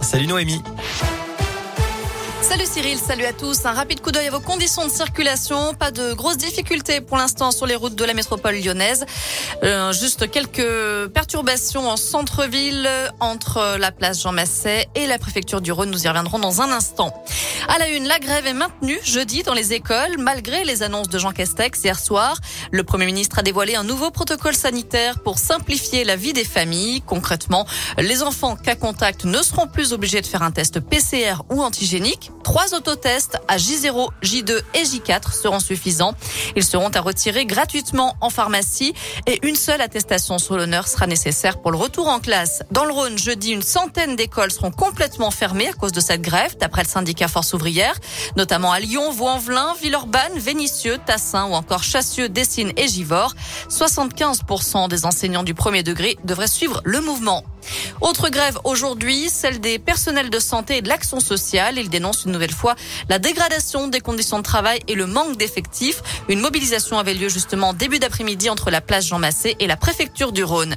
Salut Noémie. Salut Cyril, salut à tous. Un rapide coup d'œil à vos conditions de circulation. Pas de grosses difficultés pour l'instant sur les routes de la métropole lyonnaise. Euh, juste quelques perturbations en centre-ville entre la place Jean Masset et la préfecture du Rhône. Nous y reviendrons dans un instant. À la une, la grève est maintenue jeudi dans les écoles malgré les annonces de Jean Castex hier soir. Le Premier ministre a dévoilé un nouveau protocole sanitaire pour simplifier la vie des familles. Concrètement, les enfants cas contact ne seront plus obligés de faire un test PCR ou antigénique. Trois autotests à J0, J2 et J4 seront suffisants. Ils seront à retirer gratuitement en pharmacie et une seule attestation sur l'honneur sera nécessaire pour le retour en classe. Dans le Rhône, jeudi, une centaine d'écoles seront complètement fermées à cause de cette grève, d'après le syndicat Force ouvrière, notamment à Lyon, Vaux-en-Velin, Villeurbanne, Vénissieux, Tassin ou encore Chassieux, Dessines et Givors. 75% des enseignants du premier degré devraient suivre le mouvement. Autre grève aujourd'hui, celle des personnels de santé et de l'action sociale. Ils dénoncent une nouvelle fois la dégradation des conditions de travail et le manque d'effectifs. Une mobilisation avait lieu justement début d'après-midi entre la place Jean Massé et la préfecture du Rhône.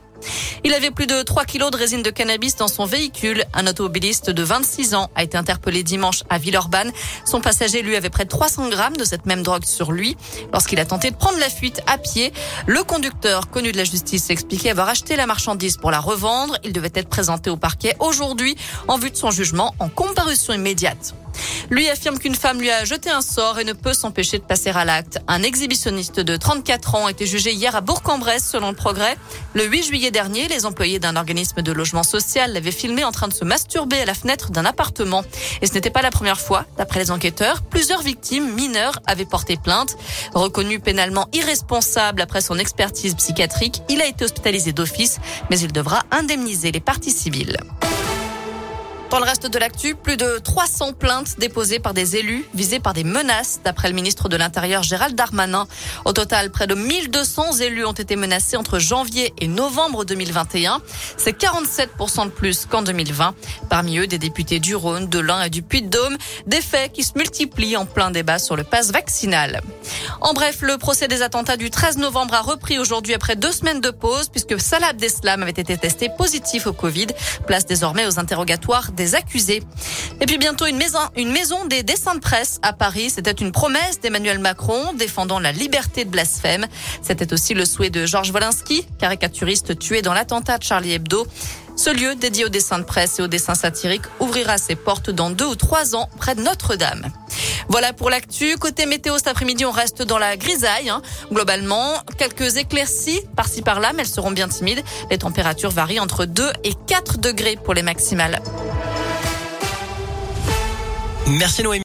Il avait plus de 3 kilos de résine de cannabis dans son véhicule. Un automobiliste de 26 ans a été interpellé dimanche à Villeurbanne. Son passager, lui, avait près de 300 grammes de cette même drogue sur lui. Lorsqu'il a tenté de prendre la fuite à pied, le conducteur, connu de la justice, expliquait avoir acheté la marchandise pour la revendre. Il devait être présenté au parquet aujourd'hui en vue de son jugement en comparution immédiate. Lui affirme qu'une femme lui a jeté un sort et ne peut s'empêcher de passer à l'acte. Un exhibitionniste de 34 ans a été jugé hier à Bourg-en-Bresse selon le progrès. Le 8 juillet dernier, les employés d'un organisme de logement social l'avaient filmé en train de se masturber à la fenêtre d'un appartement. Et ce n'était pas la première fois. D'après les enquêteurs, plusieurs victimes mineures avaient porté plainte. Reconnu pénalement irresponsable après son expertise psychiatrique, il a été hospitalisé d'office, mais il devra indemniser les parties civiles. Dans le reste de l'actu, plus de 300 plaintes déposées par des élus visés par des menaces, d'après le ministre de l'Intérieur Gérald Darmanin. Au total, près de 1200 élus ont été menacés entre janvier et novembre 2021. C'est 47% de plus qu'en 2020. Parmi eux, des députés du Rhône, de l'Ain et du Puy-de-Dôme. Des faits qui se multiplient en plein débat sur le pass vaccinal. En bref, le procès des attentats du 13 novembre a repris aujourd'hui après deux semaines de pause puisque Salah Abdeslam avait été testé positif au Covid. Place désormais aux interrogatoires des accusés. Et puis bientôt une maison, une maison des dessins de presse à Paris. C'était une promesse d'Emmanuel Macron défendant la liberté de blasphème. C'était aussi le souhait de Georges Wolinski, caricaturiste tué dans l'attentat de Charlie Hebdo. Ce lieu dédié aux dessins de presse et aux dessins satiriques ouvrira ses portes dans deux ou trois ans près de Notre-Dame. Voilà pour l'actu. Côté météo, cet après-midi, on reste dans la grisaille. Hein. Globalement, quelques éclaircies par-ci par-là, mais elles seront bien timides. Les températures varient entre 2 et 4 degrés pour les maximales. Merci Noémie.